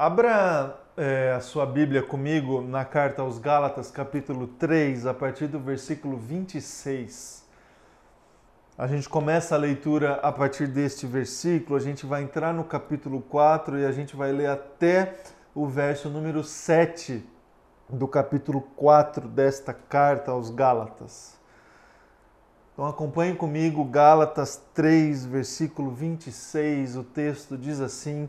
Abra é, a sua Bíblia comigo na carta aos Gálatas, capítulo 3, a partir do versículo 26. A gente começa a leitura a partir deste versículo, a gente vai entrar no capítulo 4 e a gente vai ler até o verso número 7 do capítulo 4 desta carta aos Gálatas. Então acompanhe comigo Gálatas 3, versículo 26. O texto diz assim: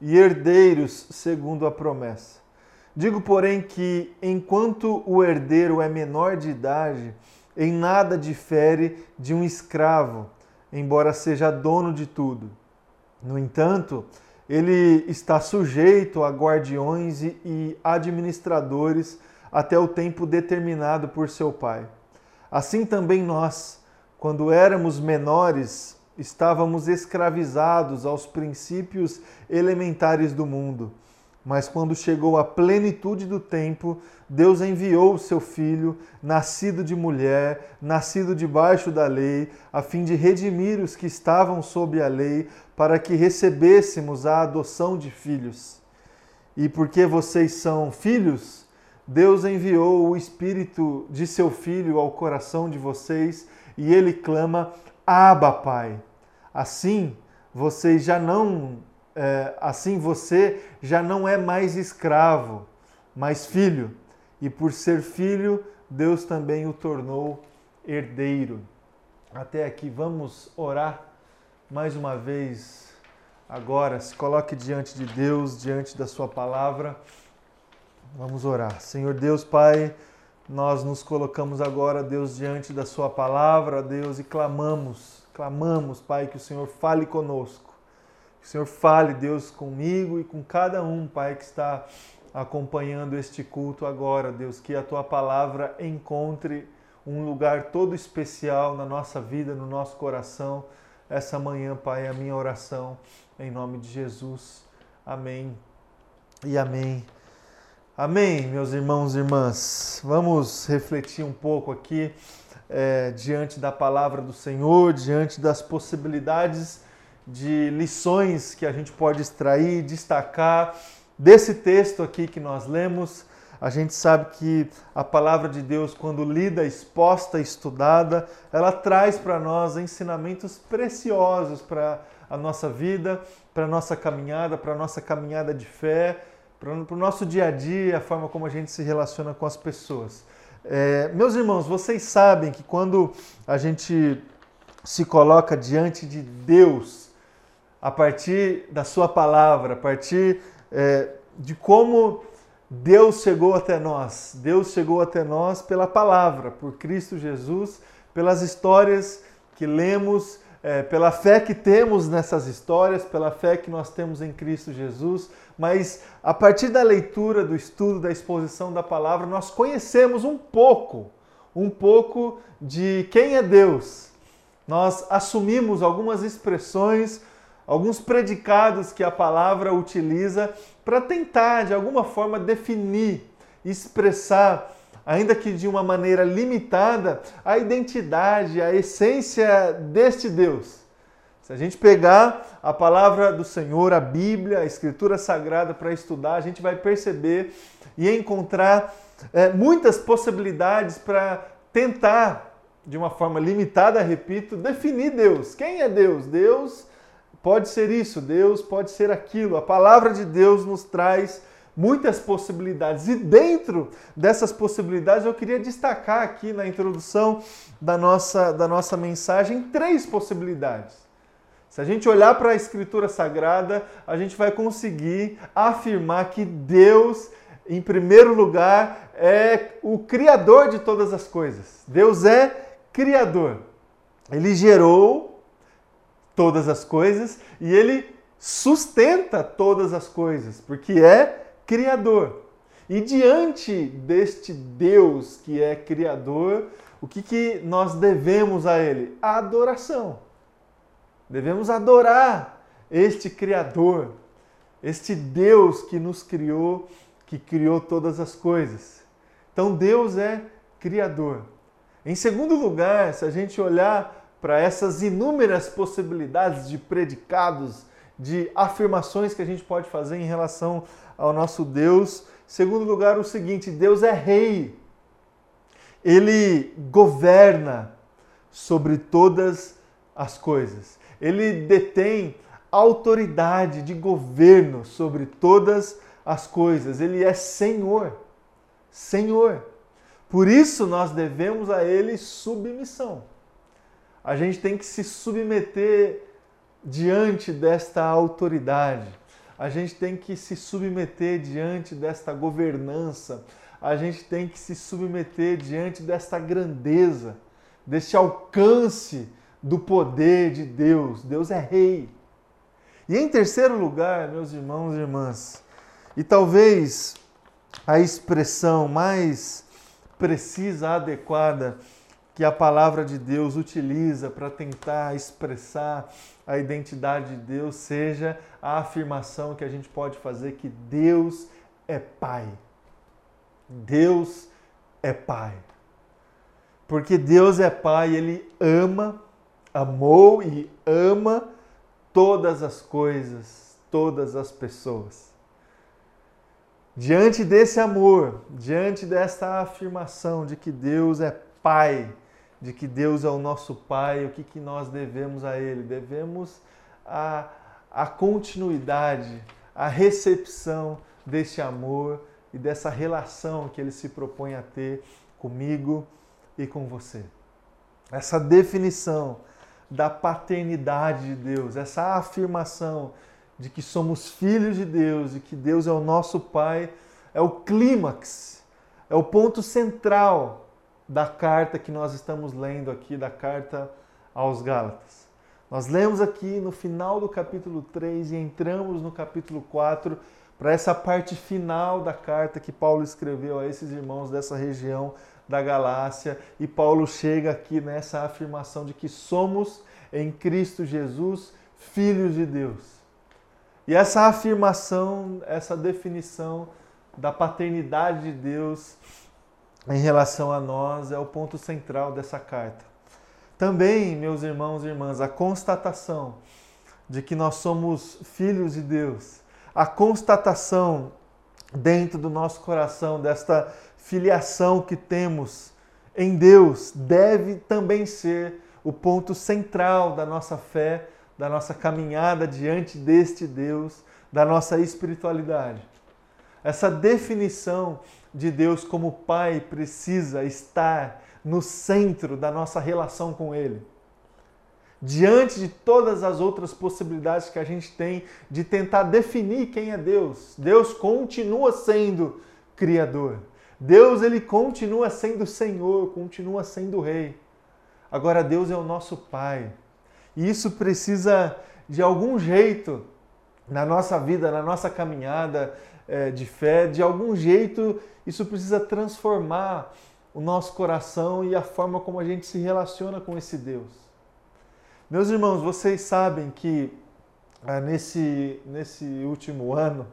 e herdeiros segundo a promessa. Digo, porém, que enquanto o herdeiro é menor de idade, em nada difere de um escravo, embora seja dono de tudo. No entanto, ele está sujeito a guardiões e administradores até o tempo determinado por seu pai. Assim também nós, quando éramos menores, estávamos escravizados aos princípios elementares do mundo. Mas quando chegou a plenitude do tempo, Deus enviou o seu filho, nascido de mulher, nascido debaixo da lei, a fim de redimir os que estavam sob a lei, para que recebêssemos a adoção de filhos. E porque vocês são filhos, Deus enviou o espírito de seu filho ao coração de vocês, e ele clama: Abba, Pai. Assim, você já não, é, assim você já não é mais escravo, mas filho. E por ser filho, Deus também o tornou herdeiro. Até aqui, vamos orar mais uma vez. Agora, se coloque diante de Deus, diante da Sua palavra. Vamos orar. Senhor Deus, Pai, nós nos colocamos agora, Deus, diante da Sua palavra, Deus, e clamamos Clamamos, Pai, que o Senhor fale conosco. Que o Senhor fale, Deus, comigo e com cada um, Pai, que está acompanhando este culto agora, Deus. Que a tua palavra encontre um lugar todo especial na nossa vida, no nosso coração. Essa manhã, Pai, é a minha oração, em nome de Jesus. Amém e amém. Amém, meus irmãos e irmãs. Vamos refletir um pouco aqui é, diante da palavra do Senhor, diante das possibilidades de lições que a gente pode extrair, destacar desse texto aqui que nós lemos. A gente sabe que a palavra de Deus, quando lida, exposta, estudada, ela traz para nós ensinamentos preciosos para a nossa vida, para a nossa caminhada, para a nossa caminhada de fé, para o nosso dia a dia, a forma como a gente se relaciona com as pessoas. É, meus irmãos, vocês sabem que quando a gente se coloca diante de Deus, a partir da Sua palavra, a partir é, de como Deus chegou até nós, Deus chegou até nós pela palavra, por Cristo Jesus, pelas histórias que lemos, é, pela fé que temos nessas histórias, pela fé que nós temos em Cristo Jesus, mas a partir da leitura, do estudo, da exposição da palavra, nós conhecemos um pouco, um pouco de quem é Deus. Nós assumimos algumas expressões, alguns predicados que a palavra utiliza para tentar, de alguma forma, definir, expressar, ainda que de uma maneira limitada, a identidade, a essência deste Deus. Se a gente pegar a palavra do Senhor, a Bíblia, a Escritura Sagrada para estudar, a gente vai perceber e encontrar é, muitas possibilidades para tentar, de uma forma limitada, repito, definir Deus. Quem é Deus? Deus pode ser isso, Deus pode ser aquilo. A palavra de Deus nos traz muitas possibilidades. E dentro dessas possibilidades, eu queria destacar aqui na introdução da nossa, da nossa mensagem três possibilidades. Se a gente olhar para a Escritura Sagrada, a gente vai conseguir afirmar que Deus, em primeiro lugar, é o Criador de todas as coisas. Deus é Criador. Ele gerou todas as coisas e ele sustenta todas as coisas, porque é criador. E diante deste Deus que é criador, o que, que nós devemos a Ele? A adoração. Devemos adorar este Criador, este Deus que nos criou, que criou todas as coisas. Então Deus é Criador. Em segundo lugar, se a gente olhar para essas inúmeras possibilidades de predicados, de afirmações que a gente pode fazer em relação ao nosso Deus, segundo lugar, o seguinte: Deus é Rei ele governa sobre todas as coisas. Ele detém autoridade de governo sobre todas as coisas. Ele é Senhor. Senhor. Por isso nós devemos a ele submissão. A gente tem que se submeter diante desta autoridade. A gente tem que se submeter diante desta governança a gente tem que se submeter diante desta grandeza, deste alcance do poder de Deus. Deus é rei. E em terceiro lugar, meus irmãos e irmãs, e talvez a expressão mais precisa, adequada que a palavra de Deus utiliza para tentar expressar a identidade de Deus seja a afirmação que a gente pode fazer que Deus é Pai. Deus é Pai. Porque Deus é Pai, Ele ama, amou e ama todas as coisas, todas as pessoas. Diante desse amor, diante desta afirmação de que Deus é Pai, de que Deus é o nosso Pai, o que, que nós devemos a Ele? Devemos a, a continuidade, a recepção deste amor, e dessa relação que ele se propõe a ter comigo e com você. Essa definição da paternidade de Deus, essa afirmação de que somos filhos de Deus e que Deus é o nosso Pai, é o clímax, é o ponto central da carta que nós estamos lendo aqui, da carta aos Gálatas. Nós lemos aqui no final do capítulo 3 e entramos no capítulo 4 para essa parte final da carta que Paulo escreveu a esses irmãos dessa região da Galácia. E Paulo chega aqui nessa afirmação de que somos em Cristo Jesus filhos de Deus. E essa afirmação, essa definição da paternidade de Deus em relação a nós é o ponto central dessa carta. Também, meus irmãos e irmãs, a constatação de que nós somos filhos de Deus a constatação dentro do nosso coração desta filiação que temos em Deus deve também ser o ponto central da nossa fé, da nossa caminhada diante deste Deus, da nossa espiritualidade. Essa definição de Deus como Pai precisa estar no centro da nossa relação com Ele diante de todas as outras possibilidades que a gente tem de tentar definir quem é Deus. Deus continua sendo criador. Deus ele continua sendo Senhor, continua sendo rei. Agora Deus é o nosso Pai. E isso precisa de algum jeito na nossa vida, na nossa caminhada é, de fé, de algum jeito isso precisa transformar o nosso coração e a forma como a gente se relaciona com esse Deus. Meus irmãos, vocês sabem que ah, nesse, nesse último ano,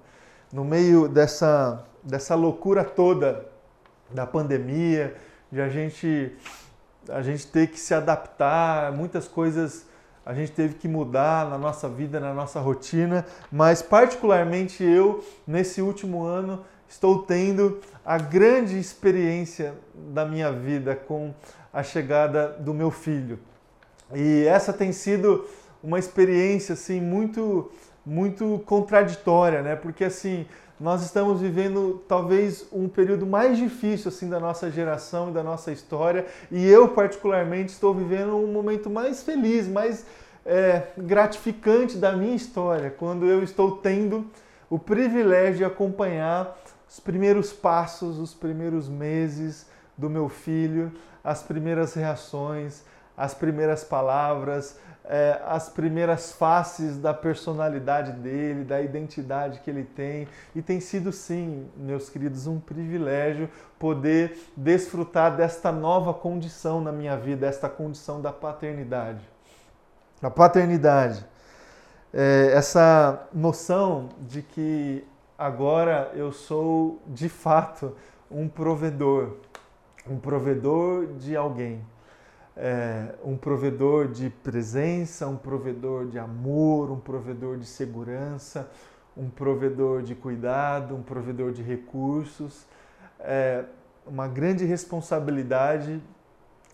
no meio dessa, dessa loucura toda da pandemia, de a gente, a gente ter que se adaptar, muitas coisas a gente teve que mudar na nossa vida, na nossa rotina, mas particularmente eu, nesse último ano, estou tendo a grande experiência da minha vida com a chegada do meu filho. E essa tem sido uma experiência assim muito muito contraditória, né? Porque assim, nós estamos vivendo talvez um período mais difícil assim da nossa geração e da nossa história, e eu particularmente estou vivendo um momento mais feliz, mais é, gratificante da minha história, quando eu estou tendo o privilégio de acompanhar os primeiros passos, os primeiros meses do meu filho, as primeiras reações, as primeiras palavras, é, as primeiras faces da personalidade dele, da identidade que ele tem. E tem sido, sim, meus queridos, um privilégio poder desfrutar desta nova condição na minha vida, esta condição da paternidade. A paternidade, é, essa noção de que agora eu sou de fato um provedor, um provedor de alguém é, um provedor de presença, um provedor de amor, um provedor de segurança, um provedor de cuidado, um provedor de recursos. É, uma grande responsabilidade,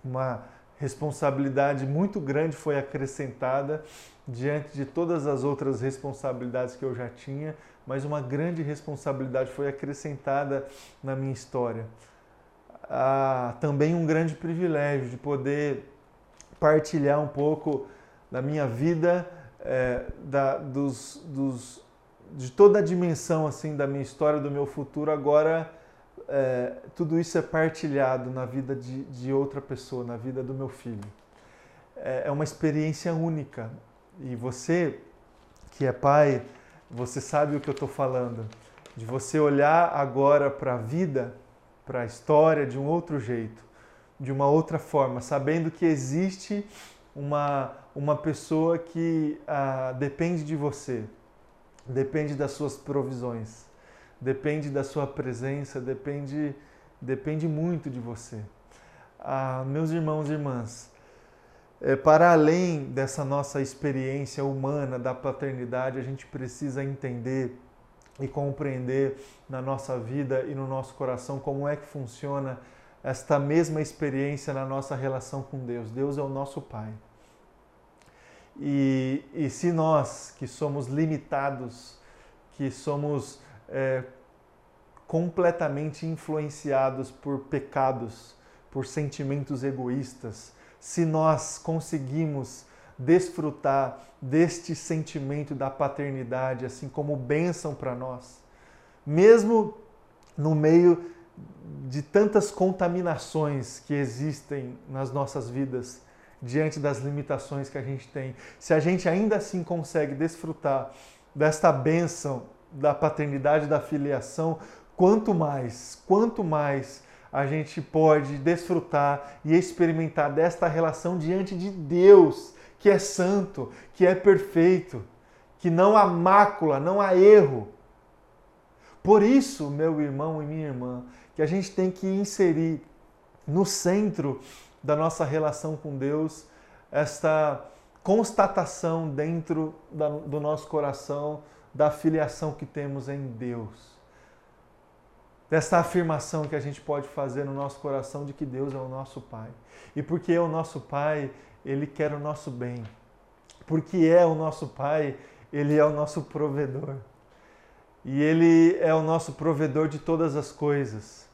uma responsabilidade muito grande foi acrescentada diante de todas as outras responsabilidades que eu já tinha, mas uma grande responsabilidade foi acrescentada na minha história ah, também um grande privilégio de poder partilhar um pouco da minha vida, é, da, dos, dos, de toda a dimensão assim da minha história, do meu futuro. Agora, é, tudo isso é partilhado na vida de, de outra pessoa, na vida do meu filho. É, é uma experiência única. E você, que é pai, você sabe o que eu estou falando. De você olhar agora para a vida para a história de um outro jeito, de uma outra forma, sabendo que existe uma, uma pessoa que ah, depende de você, depende das suas provisões, depende da sua presença, depende, depende muito de você. Ah, meus irmãos e irmãs, é, para além dessa nossa experiência humana da paternidade, a gente precisa entender e compreender na nossa vida e no nosso coração como é que funciona esta mesma experiência na nossa relação com Deus. Deus é o nosso Pai. E, e se nós, que somos limitados, que somos é, completamente influenciados por pecados, por sentimentos egoístas, se nós conseguimos desfrutar deste sentimento da paternidade, assim como bênção para nós. Mesmo no meio de tantas contaminações que existem nas nossas vidas, diante das limitações que a gente tem, se a gente ainda assim consegue desfrutar desta bênção da paternidade, da filiação, quanto mais, quanto mais a gente pode desfrutar e experimentar desta relação diante de Deus, que é santo, que é perfeito, que não há mácula, não há erro. Por isso, meu irmão e minha irmã, que a gente tem que inserir no centro da nossa relação com Deus esta constatação dentro do nosso coração da filiação que temos em Deus. Dessa afirmação que a gente pode fazer no nosso coração de que Deus é o nosso Pai. E porque é o nosso Pai, ele quer o nosso bem. Porque é o nosso Pai, Ele é o nosso provedor. E Ele é o nosso provedor de todas as coisas: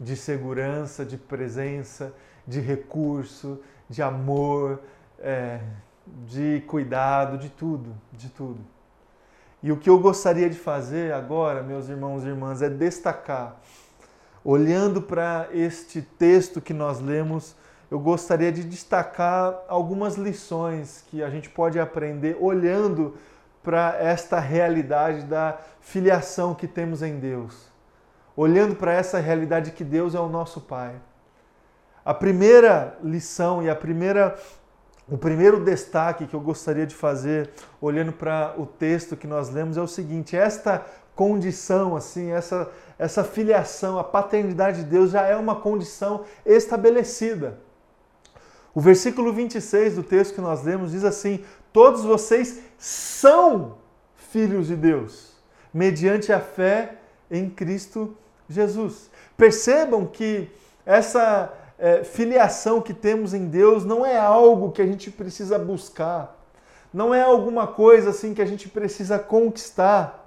de segurança, de presença, de recurso, de amor, é, de cuidado, de tudo, de tudo. E o que eu gostaria de fazer agora, meus irmãos e irmãs, é destacar, olhando para este texto que nós lemos, eu gostaria de destacar algumas lições que a gente pode aprender olhando para esta realidade da filiação que temos em Deus. Olhando para essa realidade que Deus é o nosso Pai. A primeira lição e a primeira o primeiro destaque que eu gostaria de fazer olhando para o texto que nós lemos é o seguinte: esta condição assim, essa essa filiação, a paternidade de Deus já é uma condição estabelecida. O versículo 26 do texto que nós lemos diz assim: Todos vocês são filhos de Deus, mediante a fé em Cristo Jesus. Percebam que essa é, filiação que temos em Deus não é algo que a gente precisa buscar, não é alguma coisa assim que a gente precisa conquistar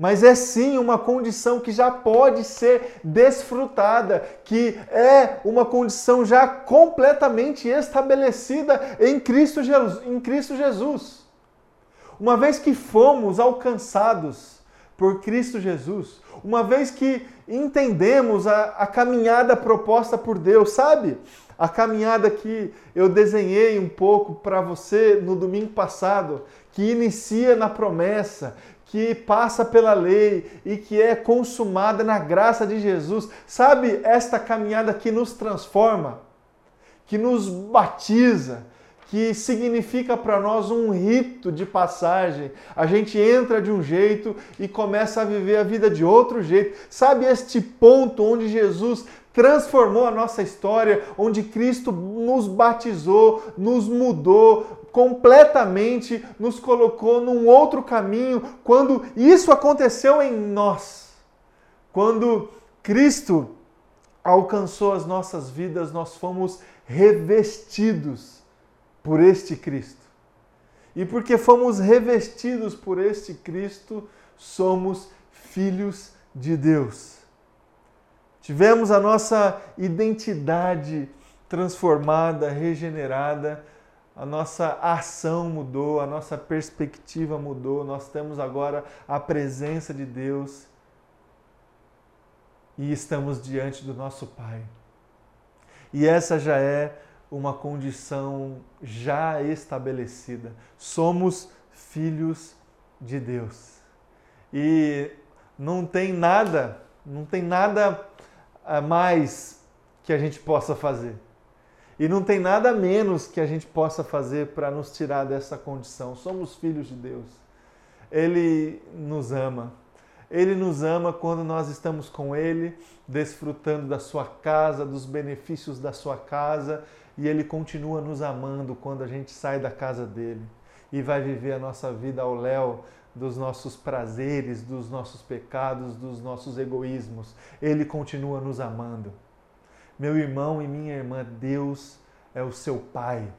mas é sim uma condição que já pode ser desfrutada, que é uma condição já completamente estabelecida em Cristo Jesus. Em Cristo Jesus. Uma vez que fomos alcançados por Cristo Jesus. Uma vez que entendemos a, a caminhada proposta por Deus, sabe? A caminhada que eu desenhei um pouco para você no domingo passado, que inicia na promessa, que passa pela lei e que é consumada na graça de Jesus. Sabe esta caminhada que nos transforma, que nos batiza, que significa para nós um rito de passagem. A gente entra de um jeito e começa a viver a vida de outro jeito. Sabe este ponto onde Jesus transformou a nossa história, onde Cristo nos batizou, nos mudou completamente, nos colocou num outro caminho. Quando isso aconteceu em nós, quando Cristo alcançou as nossas vidas, nós fomos revestidos por este Cristo. E porque fomos revestidos por este Cristo, somos filhos de Deus. Tivemos a nossa identidade transformada, regenerada, a nossa ação mudou, a nossa perspectiva mudou, nós temos agora a presença de Deus e estamos diante do nosso Pai. E essa já é uma condição já estabelecida. Somos filhos de Deus. E não tem nada, não tem nada a mais que a gente possa fazer. E não tem nada menos que a gente possa fazer para nos tirar dessa condição. Somos filhos de Deus. Ele nos ama. Ele nos ama quando nós estamos com Ele, desfrutando da sua casa, dos benefícios da sua casa e Ele continua nos amando quando a gente sai da casa dele e vai viver a nossa vida ao léu dos nossos prazeres, dos nossos pecados, dos nossos egoísmos. Ele continua nos amando. Meu irmão e minha irmã, Deus é o seu Pai.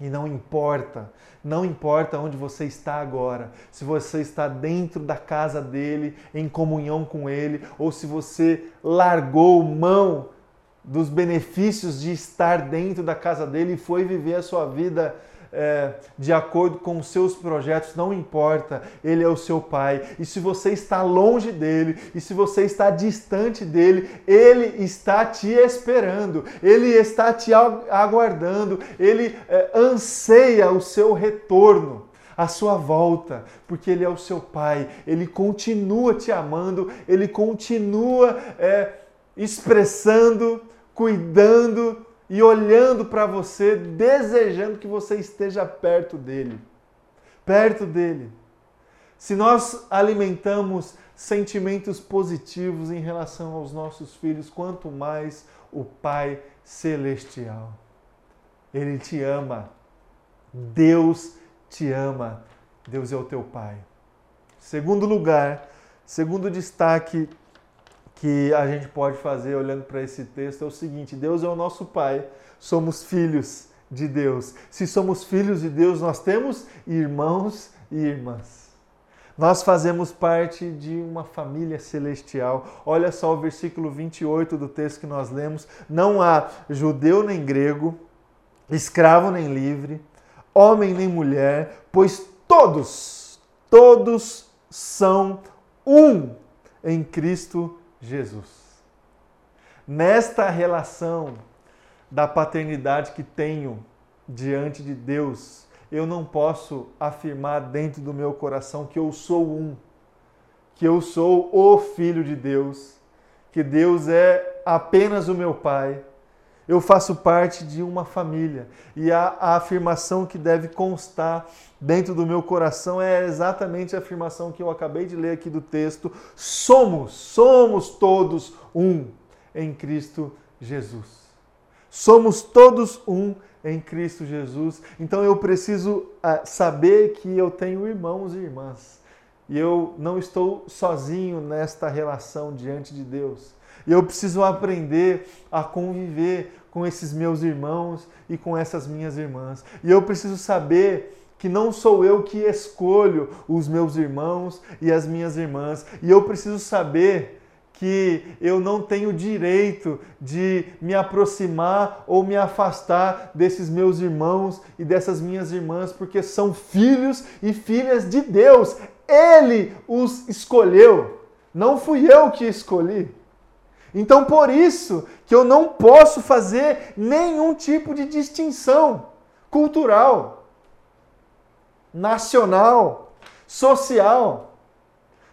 E não importa, não importa onde você está agora, se você está dentro da casa dele, em comunhão com ele, ou se você largou mão dos benefícios de estar dentro da casa dele e foi viver a sua vida é, de acordo com os seus projetos, não importa, Ele é o seu Pai. E se você está longe dele, e se você está distante dele, Ele está te esperando, Ele está te aguardando, Ele é, anseia o seu retorno a sua volta, porque Ele é o seu Pai, Ele continua te amando, Ele continua é, expressando cuidando e olhando para você, desejando que você esteja perto dele. Perto dele. Se nós alimentamos sentimentos positivos em relação aos nossos filhos, quanto mais o Pai Celestial. Ele te ama. Deus te ama. Deus é o teu Pai. Segundo lugar, segundo destaque que a gente pode fazer olhando para esse texto é o seguinte: Deus é o nosso Pai, somos filhos de Deus. Se somos filhos de Deus, nós temos irmãos e irmãs. Nós fazemos parte de uma família celestial. Olha só o versículo 28 do texto que nós lemos: Não há judeu nem grego, escravo nem livre, homem nem mulher, pois todos, todos são um em Cristo Jesus. Nesta relação da paternidade que tenho diante de Deus, eu não posso afirmar dentro do meu coração que eu sou um, que eu sou o Filho de Deus, que Deus é apenas o meu Pai. Eu faço parte de uma família e a, a afirmação que deve constar dentro do meu coração é exatamente a afirmação que eu acabei de ler aqui do texto: somos, somos todos um em Cristo Jesus. Somos todos um em Cristo Jesus. Então eu preciso uh, saber que eu tenho irmãos e irmãs. E eu não estou sozinho nesta relação diante de Deus. E eu preciso aprender a conviver com esses meus irmãos e com essas minhas irmãs. E eu preciso saber que não sou eu que escolho os meus irmãos e as minhas irmãs. E eu preciso saber que eu não tenho direito de me aproximar ou me afastar desses meus irmãos e dessas minhas irmãs, porque são filhos e filhas de Deus. Ele os escolheu. Não fui eu que escolhi. Então, por isso que eu não posso fazer nenhum tipo de distinção cultural, nacional, social.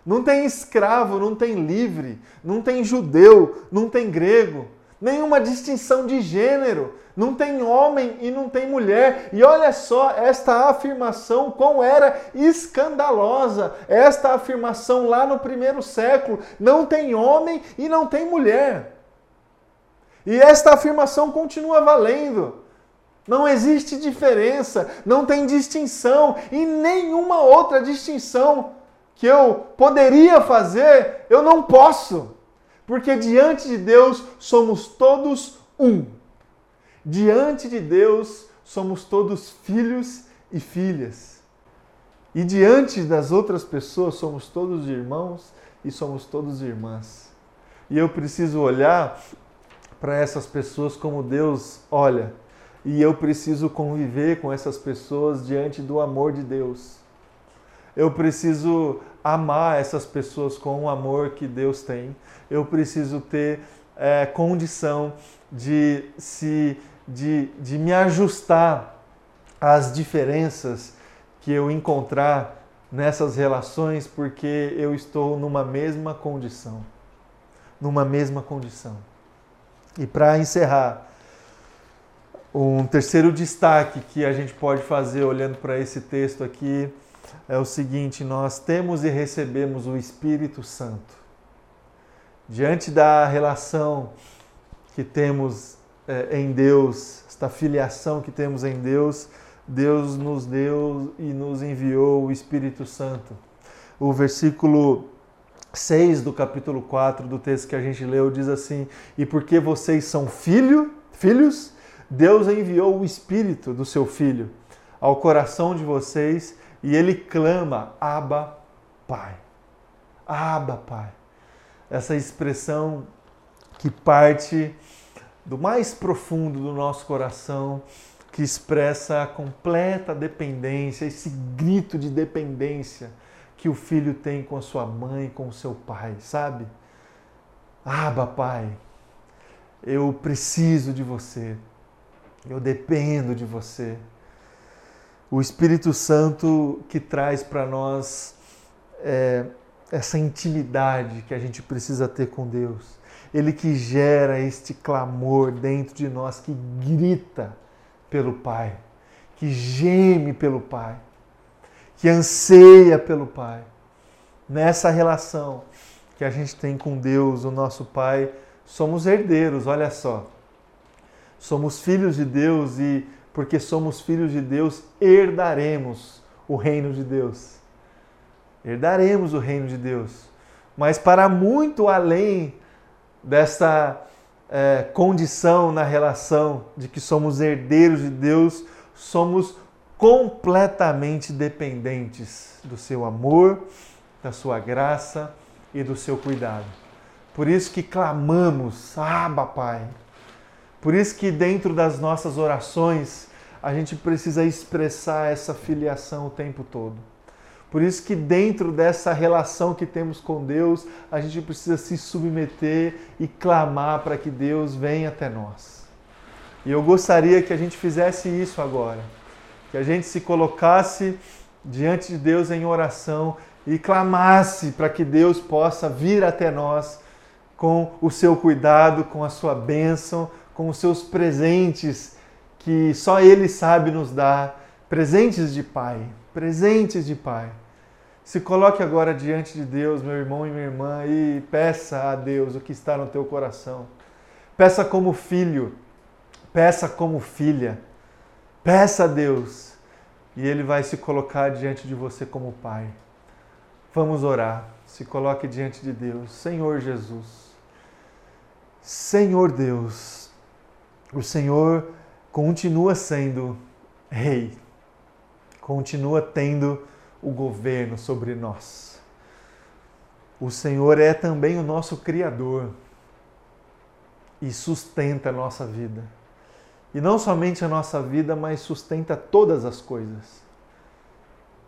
Não tem escravo, não tem livre, não tem judeu, não tem grego, nenhuma distinção de gênero, não tem homem e não tem mulher. E olha só esta afirmação, quão era escandalosa esta afirmação lá no primeiro século: não tem homem e não tem mulher. E esta afirmação continua valendo. Não existe diferença, não tem distinção e nenhuma outra distinção que eu poderia fazer, eu não posso. Porque diante de Deus somos todos um. Diante de Deus somos todos filhos e filhas. E diante das outras pessoas somos todos irmãos e somos todos irmãs. E eu preciso olhar para essas pessoas como Deus olha. E eu preciso conviver com essas pessoas diante do amor de Deus. Eu preciso amar essas pessoas com o amor que Deus tem. Eu preciso ter é, condição de, se, de, de me ajustar às diferenças que eu encontrar nessas relações, porque eu estou numa mesma condição. Numa mesma condição. E para encerrar, um terceiro destaque que a gente pode fazer olhando para esse texto aqui é o seguinte: nós temos e recebemos o Espírito Santo. Diante da relação que temos é, em Deus, esta filiação que temos em Deus, Deus nos deu e nos enviou o Espírito Santo. O versículo 6 do capítulo 4 do texto que a gente leu diz assim: E porque vocês são filho, filhos, Deus enviou o Espírito do seu Filho ao coração de vocês e ele clama: Abba, Pai. Abba, Pai. Essa expressão que parte do mais profundo do nosso coração, que expressa a completa dependência, esse grito de dependência que o filho tem com a sua mãe, com o seu pai, sabe? Aba, Pai, eu preciso de você, eu dependo de você o Espírito Santo que traz para nós é, essa intimidade que a gente precisa ter com Deus. Ele que gera este clamor dentro de nós, que grita pelo Pai, que geme pelo Pai, que anseia pelo Pai. Nessa relação que a gente tem com Deus, o nosso Pai, somos herdeiros, olha só. Somos filhos de Deus e porque somos filhos de Deus, herdaremos o reino de Deus. Herdaremos o reino de Deus. Mas para muito além dessa é, condição na relação de que somos herdeiros de Deus, somos completamente dependentes do seu amor, da sua graça e do seu cuidado. Por isso que clamamos, Abba, Pai, por isso que dentro das nossas orações a gente precisa expressar essa filiação o tempo todo. Por isso que dentro dessa relação que temos com Deus, a gente precisa se submeter e clamar para que Deus venha até nós. E eu gostaria que a gente fizesse isso agora. Que a gente se colocasse diante de Deus em oração e clamasse para que Deus possa vir até nós com o seu cuidado, com a sua bênção, com os seus presentes que só Ele sabe nos dar, presentes de Pai, presentes de Pai. Se coloque agora diante de Deus, meu irmão e minha irmã, e peça a Deus o que está no teu coração. Peça como filho, peça como filha, peça a Deus, e Ele vai se colocar diante de você como Pai. Vamos orar. Se coloque diante de Deus, Senhor Jesus. Senhor Deus, o Senhor continua sendo rei, continua tendo o governo sobre nós. O Senhor é também o nosso Criador e sustenta a nossa vida. E não somente a nossa vida, mas sustenta todas as coisas.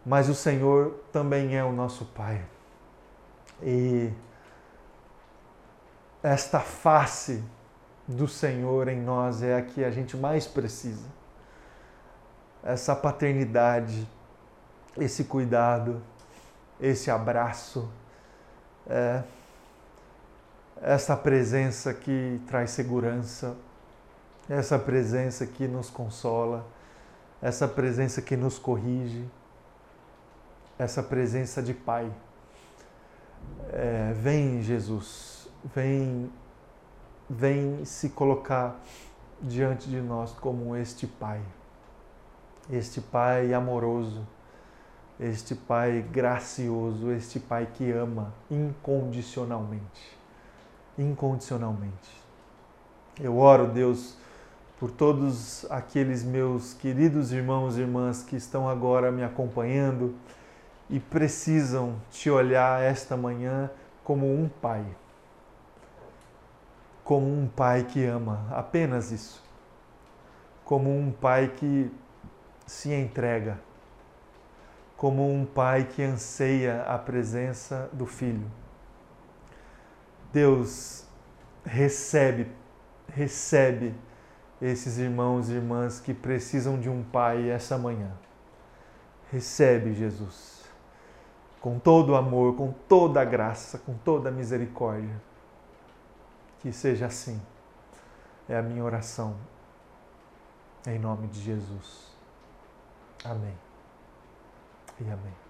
mas o Senhor também é o nosso Pai. E esta face do Senhor em nós é a que a gente mais precisa. Essa paternidade, esse cuidado, esse abraço, é, essa presença que traz segurança, essa presença que nos consola, essa presença que nos corrige, essa presença de Pai. É, vem, Jesus, vem, vem se colocar diante de nós como este Pai, este Pai amoroso, este Pai gracioso, este Pai que ama incondicionalmente. Incondicionalmente. Eu oro, Deus, por todos aqueles meus queridos irmãos e irmãs que estão agora me acompanhando e precisam te olhar esta manhã como um pai. Como um pai que ama, apenas isso. Como um pai que se entrega. Como um pai que anseia a presença do filho. Deus recebe, recebe esses irmãos e irmãs que precisam de um pai essa manhã. Recebe, Jesus com todo o amor, com toda a graça, com toda a misericórdia. Que seja assim. É a minha oração. Em nome de Jesus. Amém. E amém.